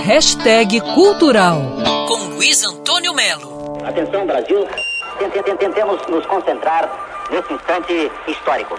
Hashtag Cultural com Luiz Antônio Melo. Atenção, Brasil. Tentemos nos concentrar nesse instante histórico.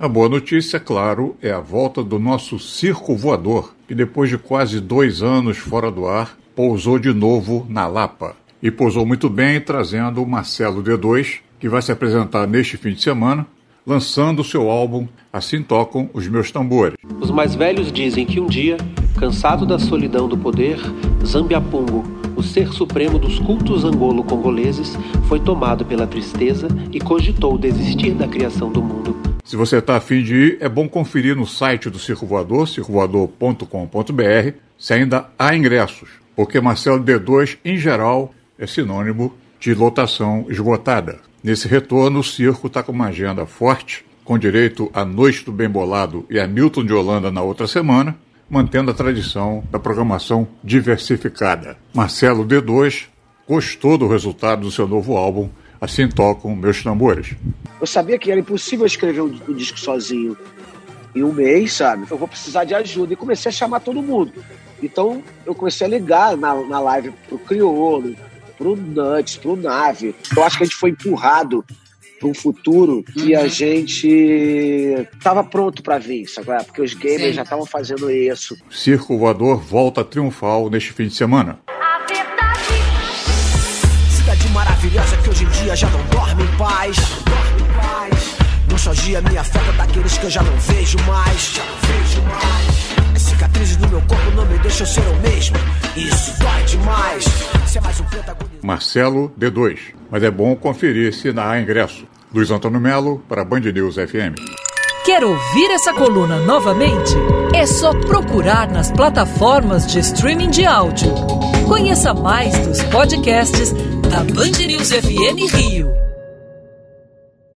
A boa notícia, claro, é a volta do nosso circo voador, que depois de quase dois anos fora do ar, pousou de novo na Lapa. E pousou muito bem, trazendo o Marcelo D2, que vai se apresentar neste fim de semana, lançando seu álbum Assim Tocam os Meus Tambores. Os mais velhos dizem que um dia, cansado da solidão do poder, Zambiapungo, o ser supremo dos cultos angolo-congoleses, foi tomado pela tristeza e cogitou desistir da criação do mundo. Se você está afim de ir, é bom conferir no site do Circo Voador, circovoador.com.br, se ainda há ingressos, porque Marcelo D2, em geral, é sinônimo de lotação esgotada. Nesse retorno, o circo está com uma agenda forte, com direito à Noite do Bem Bolado e a Milton de Holanda na outra semana, mantendo a tradição da programação diversificada. Marcelo D2 gostou do resultado do seu novo álbum, Assim Tocam Meus Tambores. Eu sabia que era impossível escrever um, um disco sozinho em um mês, sabe? Eu vou precisar de ajuda. E comecei a chamar todo mundo. Então eu comecei a ligar na, na live pro Criolo, pro Nuts, pro Nave. Eu acho que a gente foi empurrado para um futuro que a gente tava pronto para vir, sabe? Porque os gamers Sim. já estavam fazendo isso. Circo Voador volta triunfal neste fim de semana. Cidade maravilhosa que hoje em dia já não dorme em paz. Dorme em paz. Nostalgia me afeta daqueles que eu já não vejo mais. Já não vejo mais. As cicatrizes no meu corpo não me deixam ser o mesmo. Isso dói demais. É mais um protagonista. Marcelo D2. Mas é bom conferir se há ingresso. Luiz Antônio Melo para Band News FM. Quer ouvir essa coluna novamente? É só procurar nas plataformas de streaming de áudio. Conheça mais dos podcasts da Band News FM Rio.